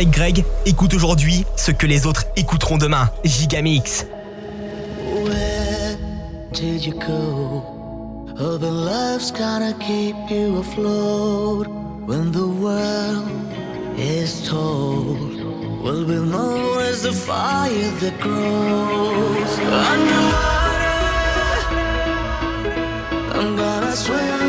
avec Greg, écoute aujourd'hui ce que les autres écouteront demain. Gigamix. Where did you go? Urban life's gonna keep you afloat when the world is told. Will be known as the fire that grows underwater. I'm gonna swim.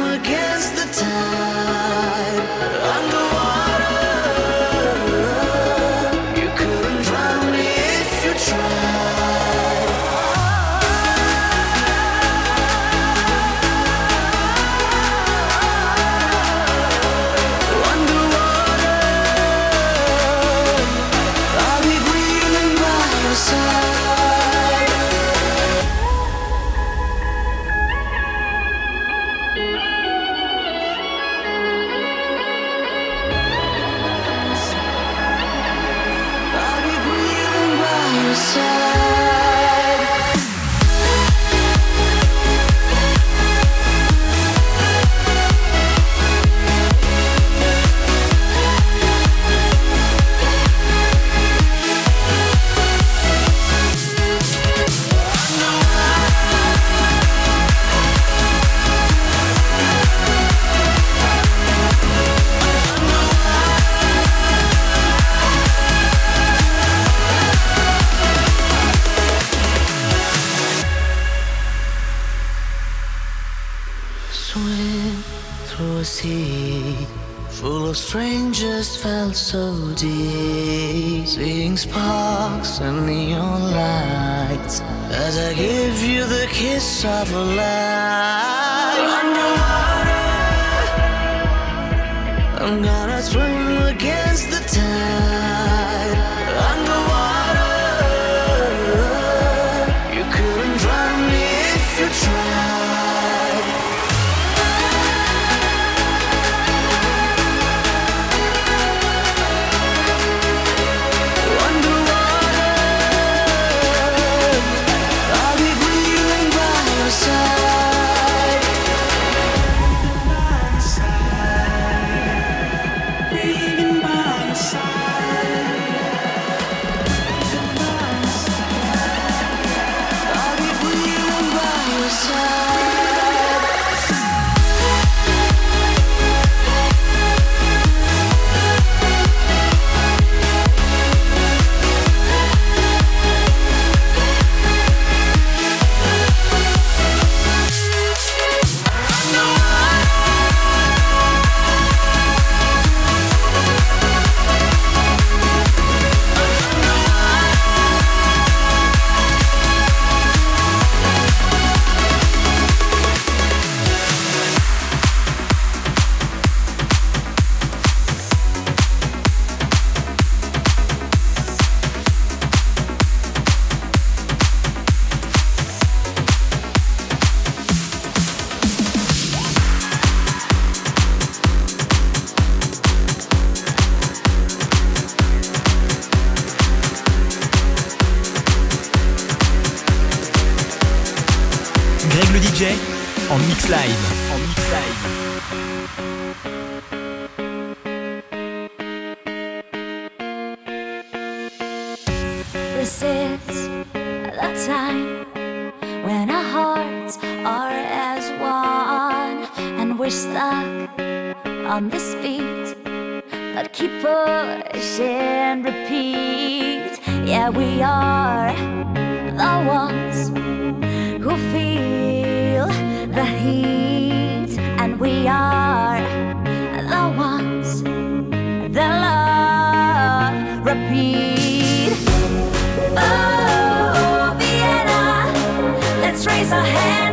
we're stuck on this beat But keep pushing, repeat. Yeah, we are the ones who feel the heat And we are the ones that love, repeat. Oh, Vienna, let's raise our hands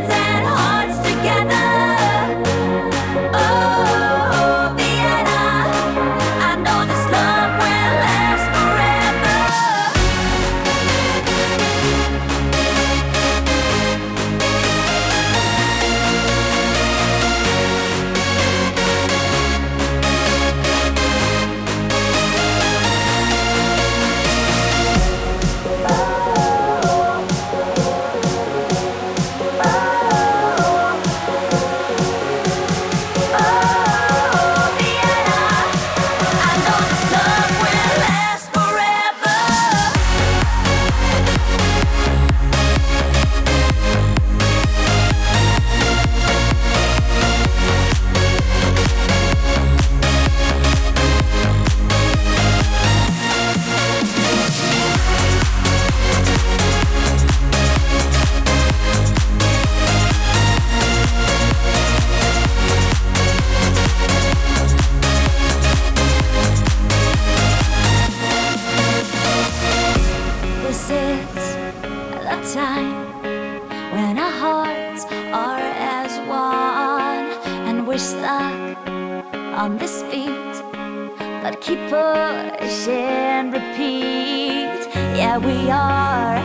repeat. Yeah, we are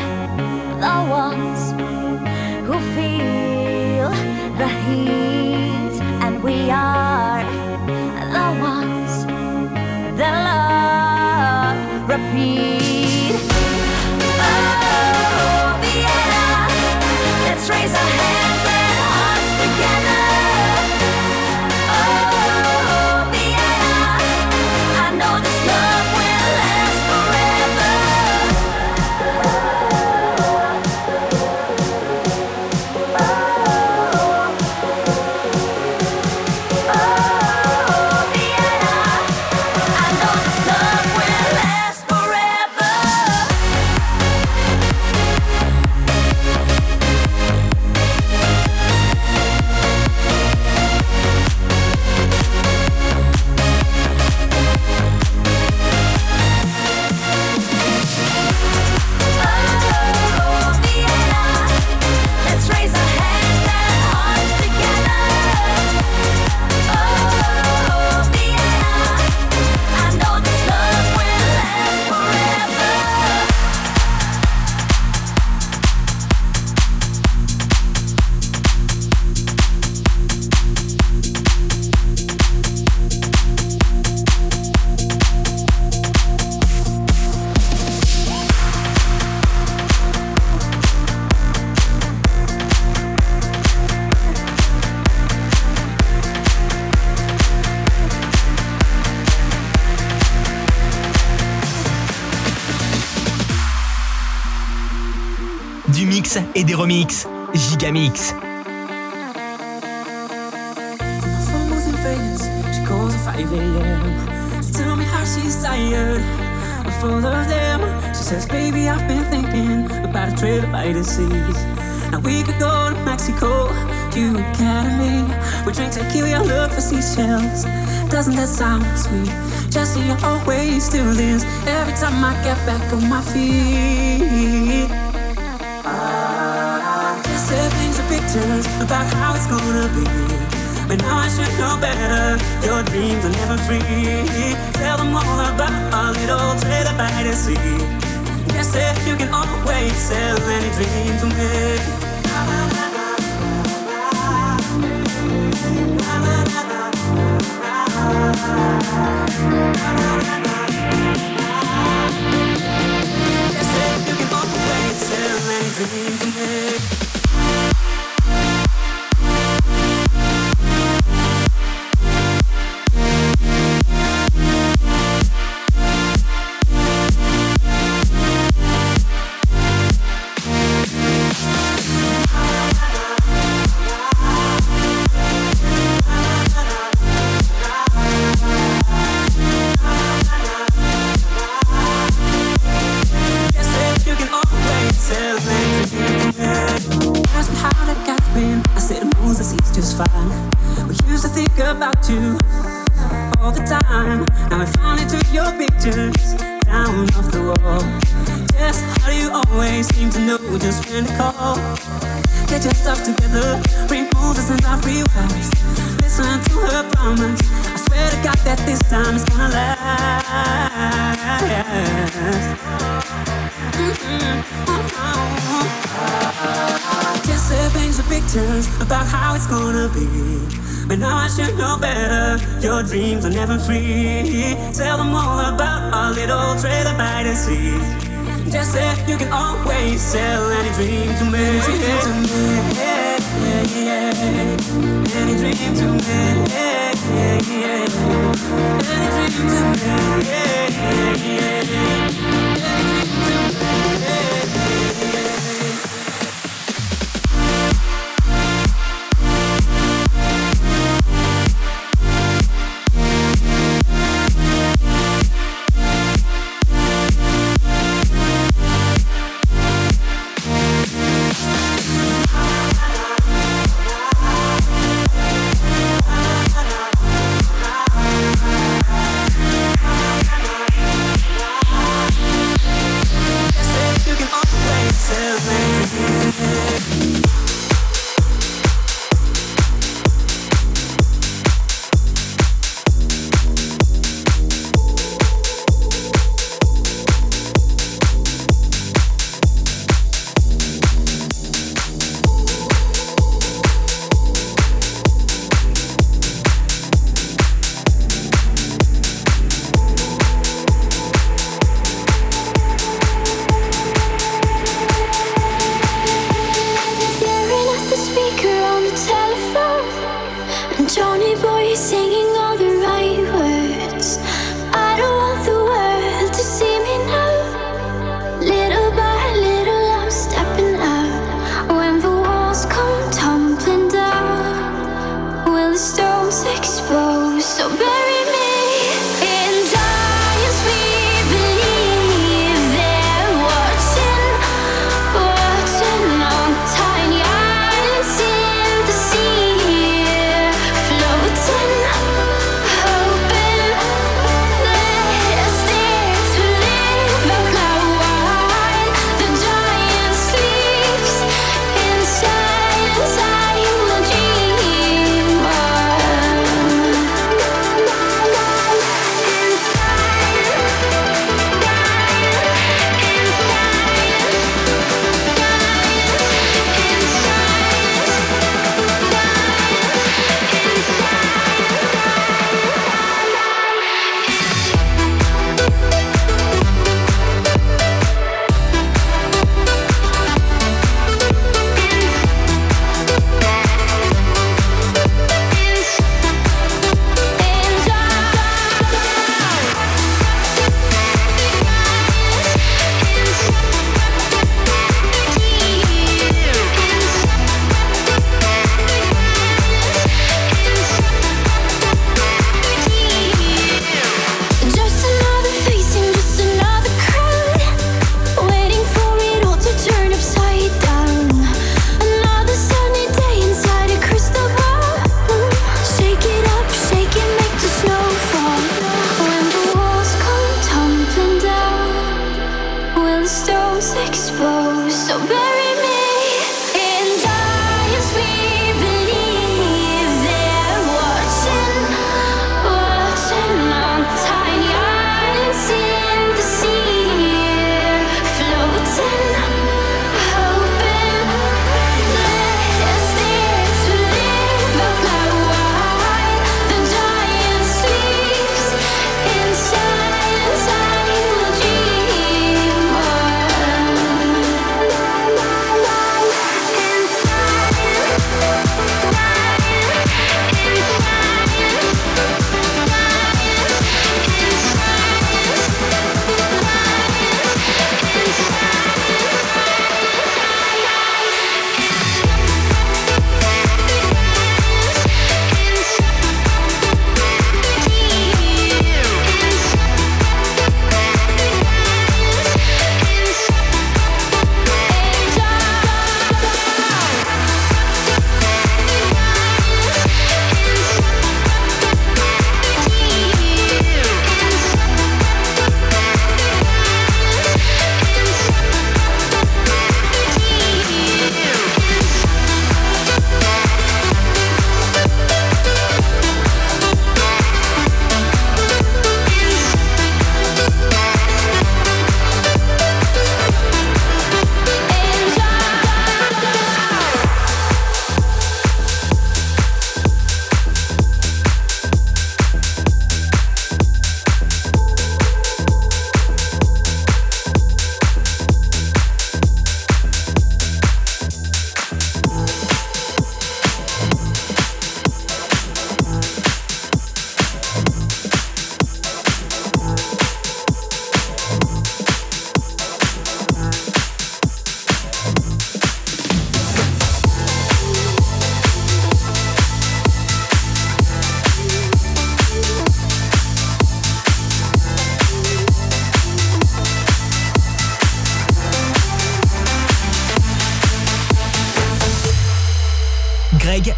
the ones who feel the heat, and we are. Me how she's tired of. She says, Baby, I've been thinking about a trip by the seas. Now we could go to Mexico, to Academy. We drink tequila, look for seashells. Doesn't that sound sweet? Jesse always do this every time I get back on my feet. Pictures about how it's gonna be. But now I should know better. Your dreams are never free. Tell them all about our little trailer by the sea. Yes, said you can always sell any dream to me. Yes, you can always sell any dream to me. Just said things are pictures about how it's gonna be. But now I should know better. Your dreams are never free. Tell them all about our little trailer by the sea. Just said you can always sell any dream to me. Dream to me. Yeah, yeah, yeah. Any dream to me. Yeah, yeah, yeah. Any dream to me. Yeah. Yeah, yeah, yeah.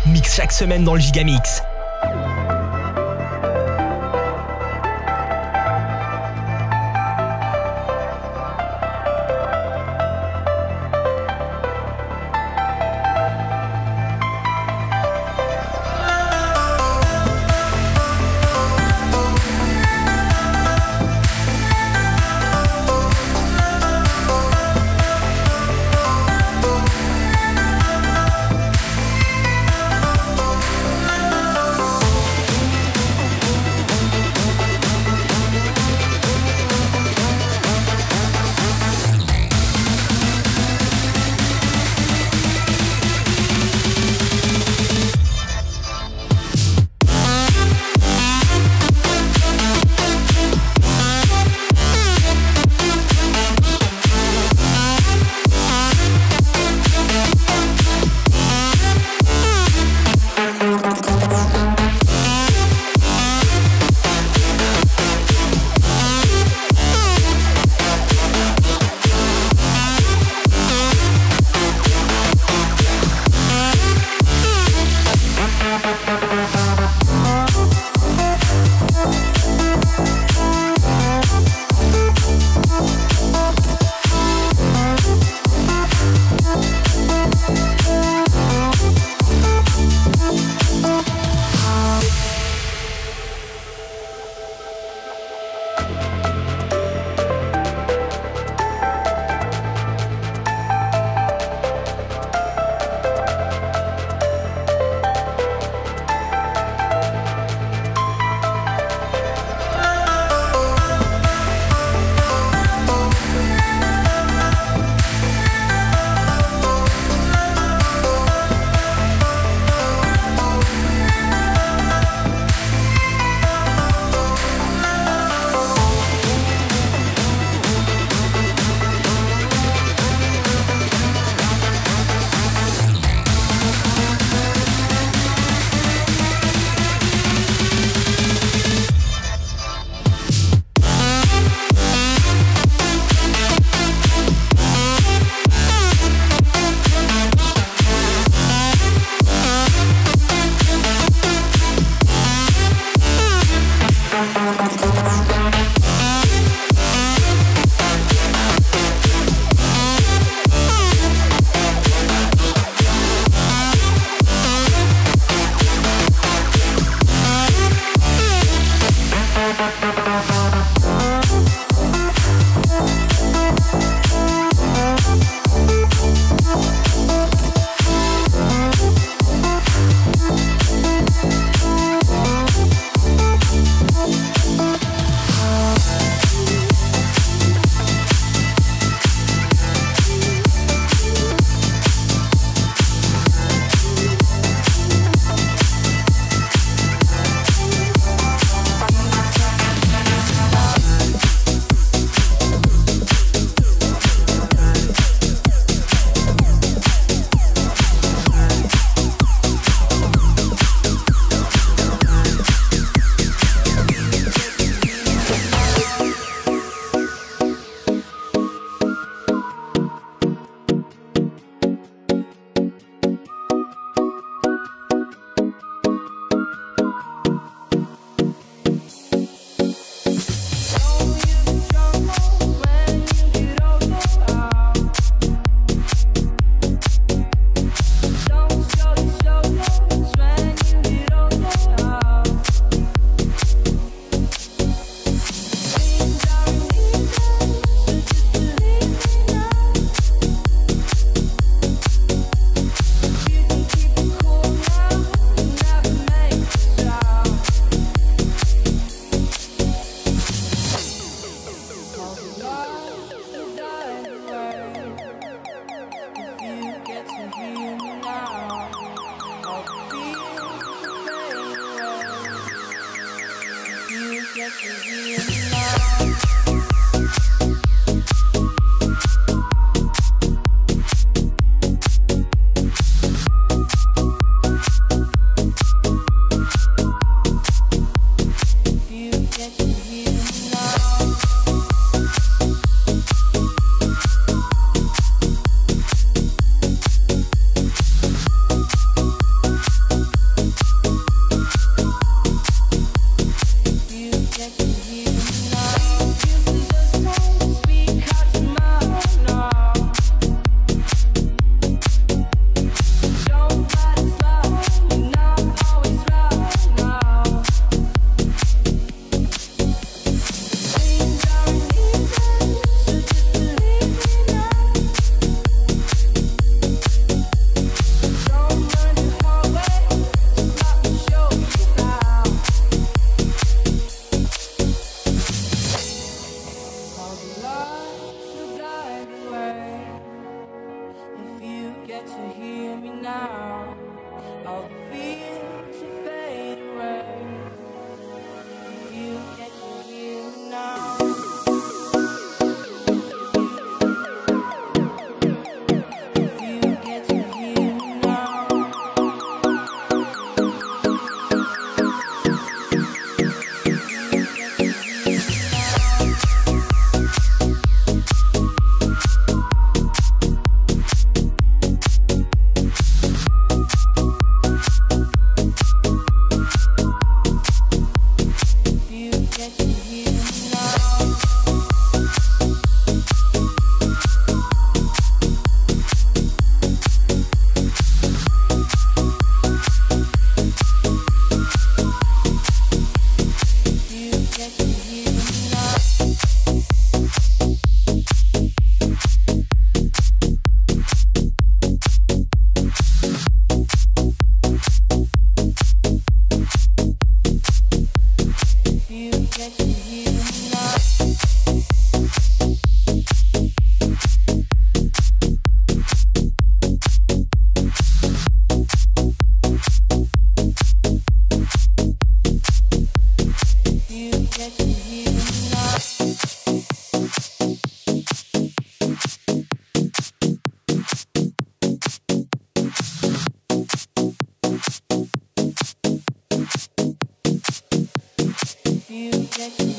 Mixe chaque semaine dans le Gigamix. If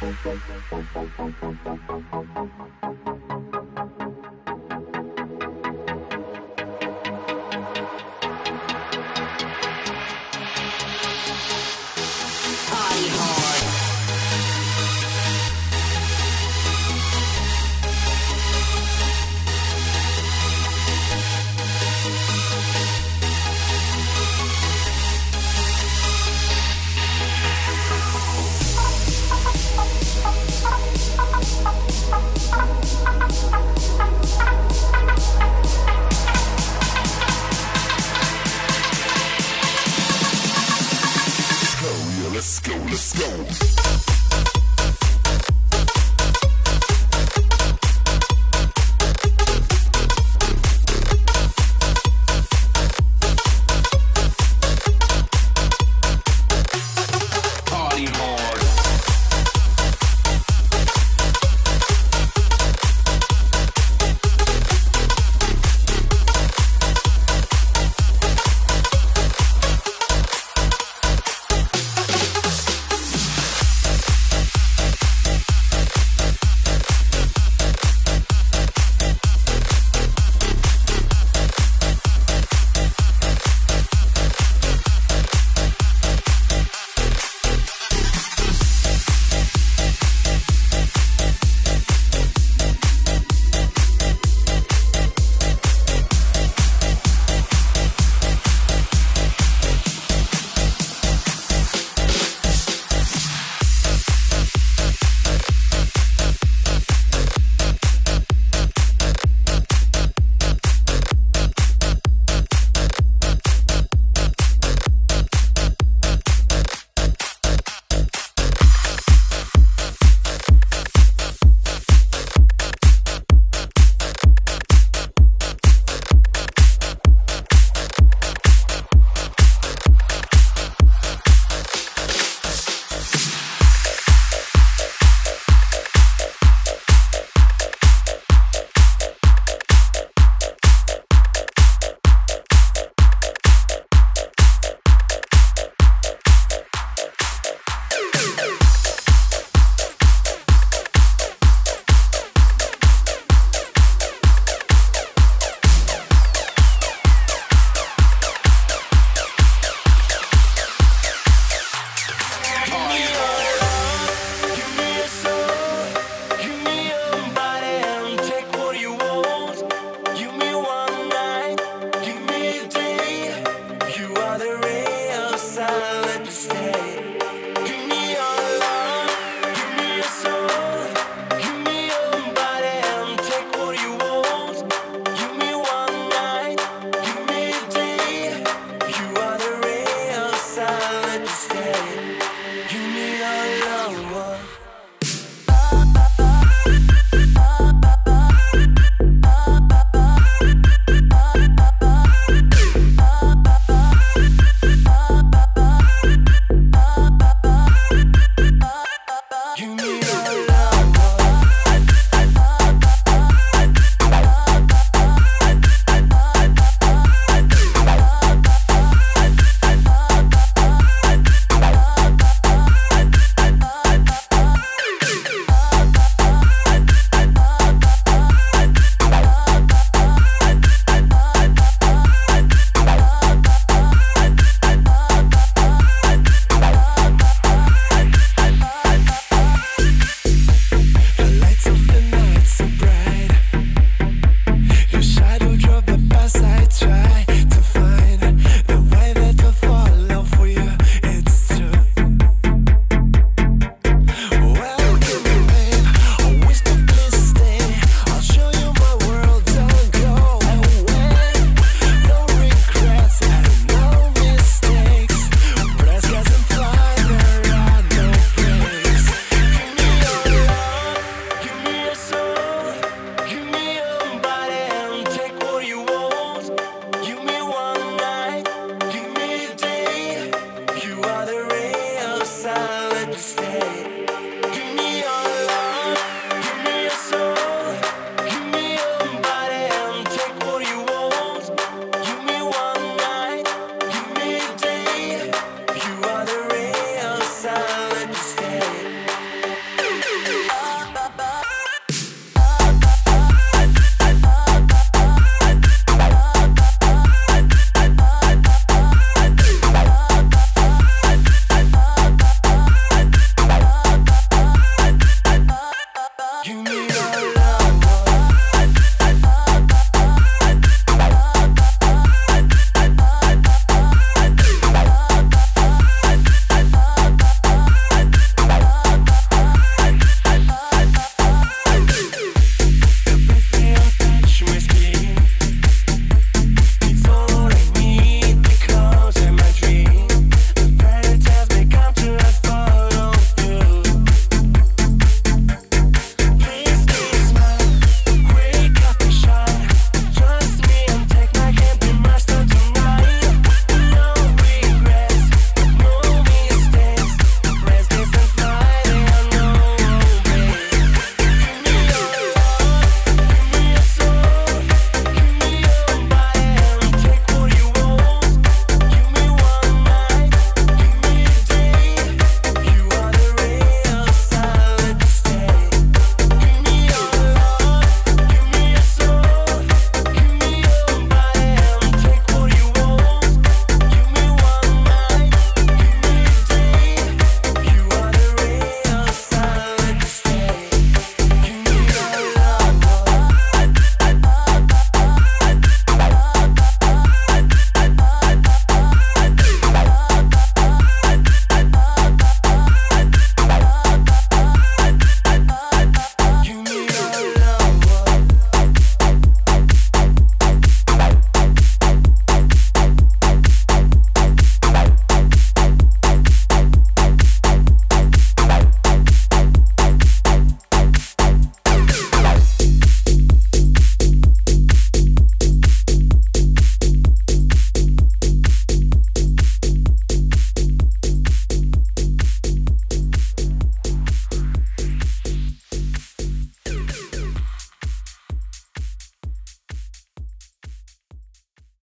Thank you.